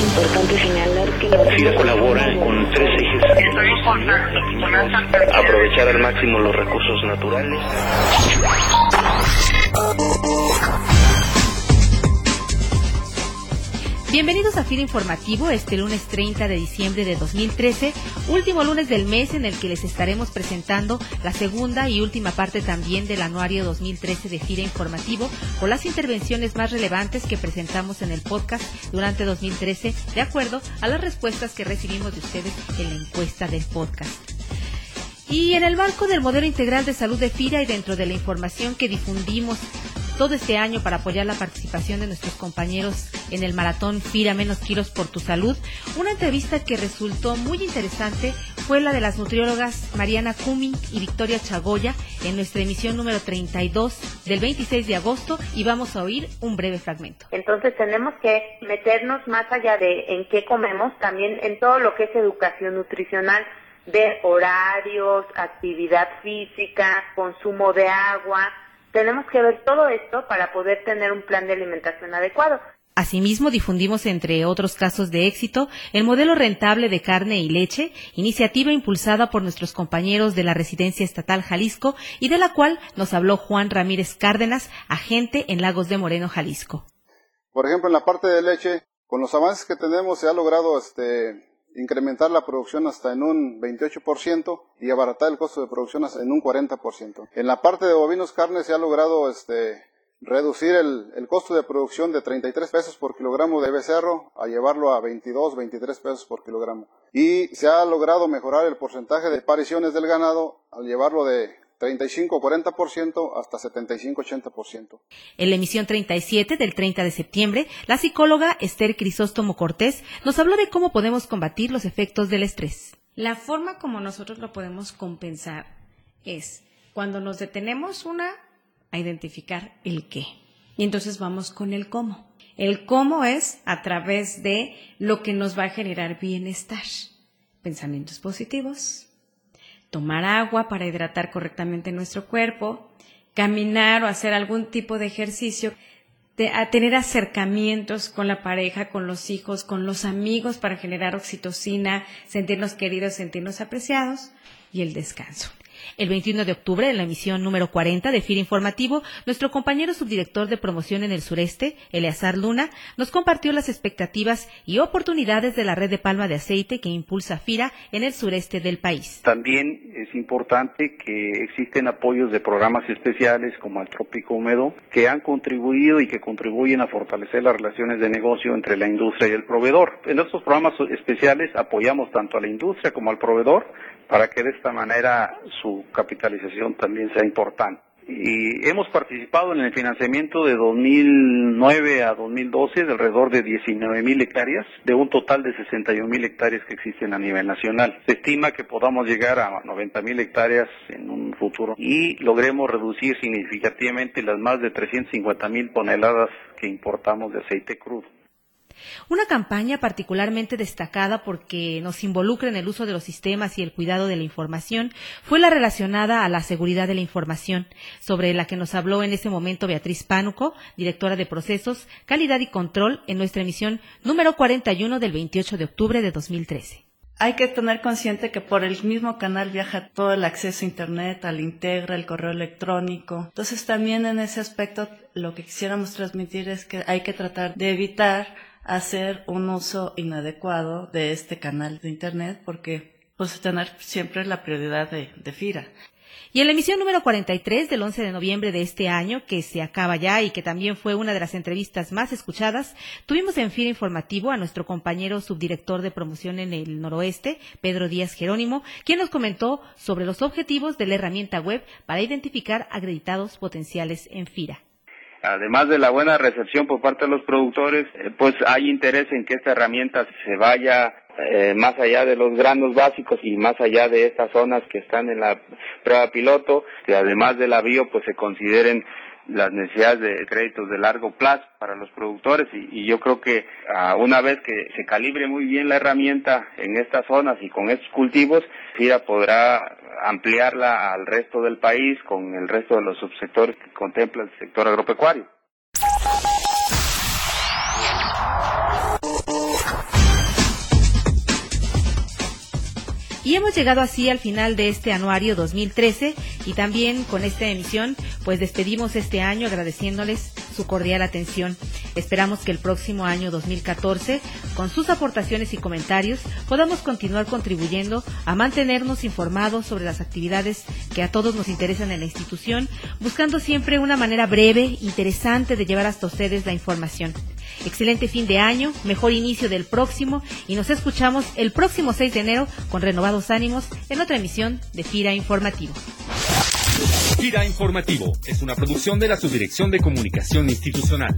importante señalar que la FIRA colabora con tres ejes. Aprovechar al máximo los recursos naturales. Bienvenidos a FIRA Informativo este lunes 30 de diciembre de 2013, último lunes del mes en el que les estaremos presentando la segunda y última parte también del anuario 2013 de FIRA Informativo con las intervenciones más relevantes que presentamos en el podcast durante 2013 de acuerdo a las respuestas que recibimos de ustedes en la encuesta del podcast. Y en el marco del modelo integral de salud de FIRA y dentro de la información que difundimos todo este año para apoyar la participación de nuestros compañeros en el maratón FIRA Menos Kilos por tu Salud. Una entrevista que resultó muy interesante fue la de las nutriólogas Mariana Cumming y Victoria Chagoya en nuestra emisión número 32 del 26 de agosto y vamos a oír un breve fragmento. Entonces tenemos que meternos más allá de en qué comemos, también en todo lo que es educación nutricional ver horarios, actividad física, consumo de agua, tenemos que ver todo esto para poder tener un plan de alimentación adecuado. Asimismo, difundimos, entre otros casos de éxito, el modelo rentable de carne y leche, iniciativa impulsada por nuestros compañeros de la Residencia Estatal Jalisco y de la cual nos habló Juan Ramírez Cárdenas, agente en Lagos de Moreno, Jalisco. Por ejemplo, en la parte de leche, con los avances que tenemos se ha logrado este, incrementar la producción hasta en un 28% y abaratar el costo de producción hasta en un 40%. En la parte de bovinos carne se ha logrado este, reducir el, el, costo de producción de 33 pesos por kilogramo de becerro a llevarlo a 22, 23 pesos por kilogramo. Y se ha logrado mejorar el porcentaje de apariciones del ganado al llevarlo de 35-40% hasta 75-80%. En la emisión 37 del 30 de septiembre, la psicóloga Esther Crisóstomo Cortés nos habló de cómo podemos combatir los efectos del estrés. La forma como nosotros lo podemos compensar es cuando nos detenemos una a identificar el qué. Y entonces vamos con el cómo. El cómo es a través de lo que nos va a generar bienestar. Pensamientos positivos, tomar agua para hidratar correctamente nuestro cuerpo, caminar o hacer algún tipo de ejercicio, a tener acercamientos con la pareja, con los hijos, con los amigos para generar oxitocina, sentirnos queridos, sentirnos apreciados y el descanso. El 21 de octubre, en la emisión número 40 de FIRA Informativo, nuestro compañero subdirector de promoción en el sureste, Eleazar Luna, nos compartió las expectativas y oportunidades de la red de palma de aceite que impulsa FIRA en el sureste del país. También es importante que existen apoyos de programas especiales como el Trópico Húmedo que han contribuido y que contribuyen a fortalecer las relaciones de negocio entre la industria y el proveedor. En estos programas especiales apoyamos tanto a la industria como al proveedor para que de esta manera su capitalización también sea importante. Y hemos participado en el financiamiento de 2009 a 2012 de alrededor de 19 mil hectáreas, de un total de 61 mil hectáreas que existen a nivel nacional. Se estima que podamos llegar a 90 mil hectáreas en un futuro y logremos reducir significativamente las más de 350 mil toneladas que importamos de aceite crudo. Una campaña particularmente destacada porque nos involucra en el uso de los sistemas y el cuidado de la información fue la relacionada a la seguridad de la información, sobre la que nos habló en ese momento Beatriz Pánuco, directora de procesos, calidad y control en nuestra emisión número 41 del 28 de octubre de 2013 hay que tener consciente que por el mismo canal viaja todo el acceso a Internet, al Integra, el correo electrónico. Entonces también en ese aspecto lo que quisiéramos transmitir es que hay que tratar de evitar hacer un uso inadecuado de este canal de Internet porque pues tener siempre la prioridad de, de FIRA. Y en la emisión número 43 del 11 de noviembre de este año, que se acaba ya y que también fue una de las entrevistas más escuchadas, tuvimos en FIRA informativo a nuestro compañero subdirector de promoción en el noroeste, Pedro Díaz Jerónimo, quien nos comentó sobre los objetivos de la herramienta web para identificar acreditados potenciales en FIRA además de la buena recepción por parte de los productores, eh, pues hay interés en que esta herramienta se vaya eh, más allá de los granos básicos y más allá de estas zonas que están en la prueba piloto, que además del avío pues se consideren las necesidades de créditos de largo plazo para los productores y, yo creo que ah, una vez que se calibre muy bien la herramienta en estas zonas y con estos cultivos, FIRA podrá ampliarla al resto del país con el resto de los subsectores que contempla el sector agropecuario. Y hemos llegado así al final de este anuario 2013 y también con esta emisión pues despedimos este año agradeciéndoles su cordial atención. Esperamos que el próximo año 2014 con sus aportaciones y comentarios podamos continuar contribuyendo a mantenernos informados sobre las actividades que a todos nos interesan en la institución, buscando siempre una manera breve, interesante de llevar hasta ustedes la información. Excelente fin de año, mejor inicio del próximo y nos escuchamos el próximo 6 de enero con renovados ánimos en otra emisión de FIRA Informativo. FIRA Informativo es una producción de la Subdirección de Comunicación Institucional.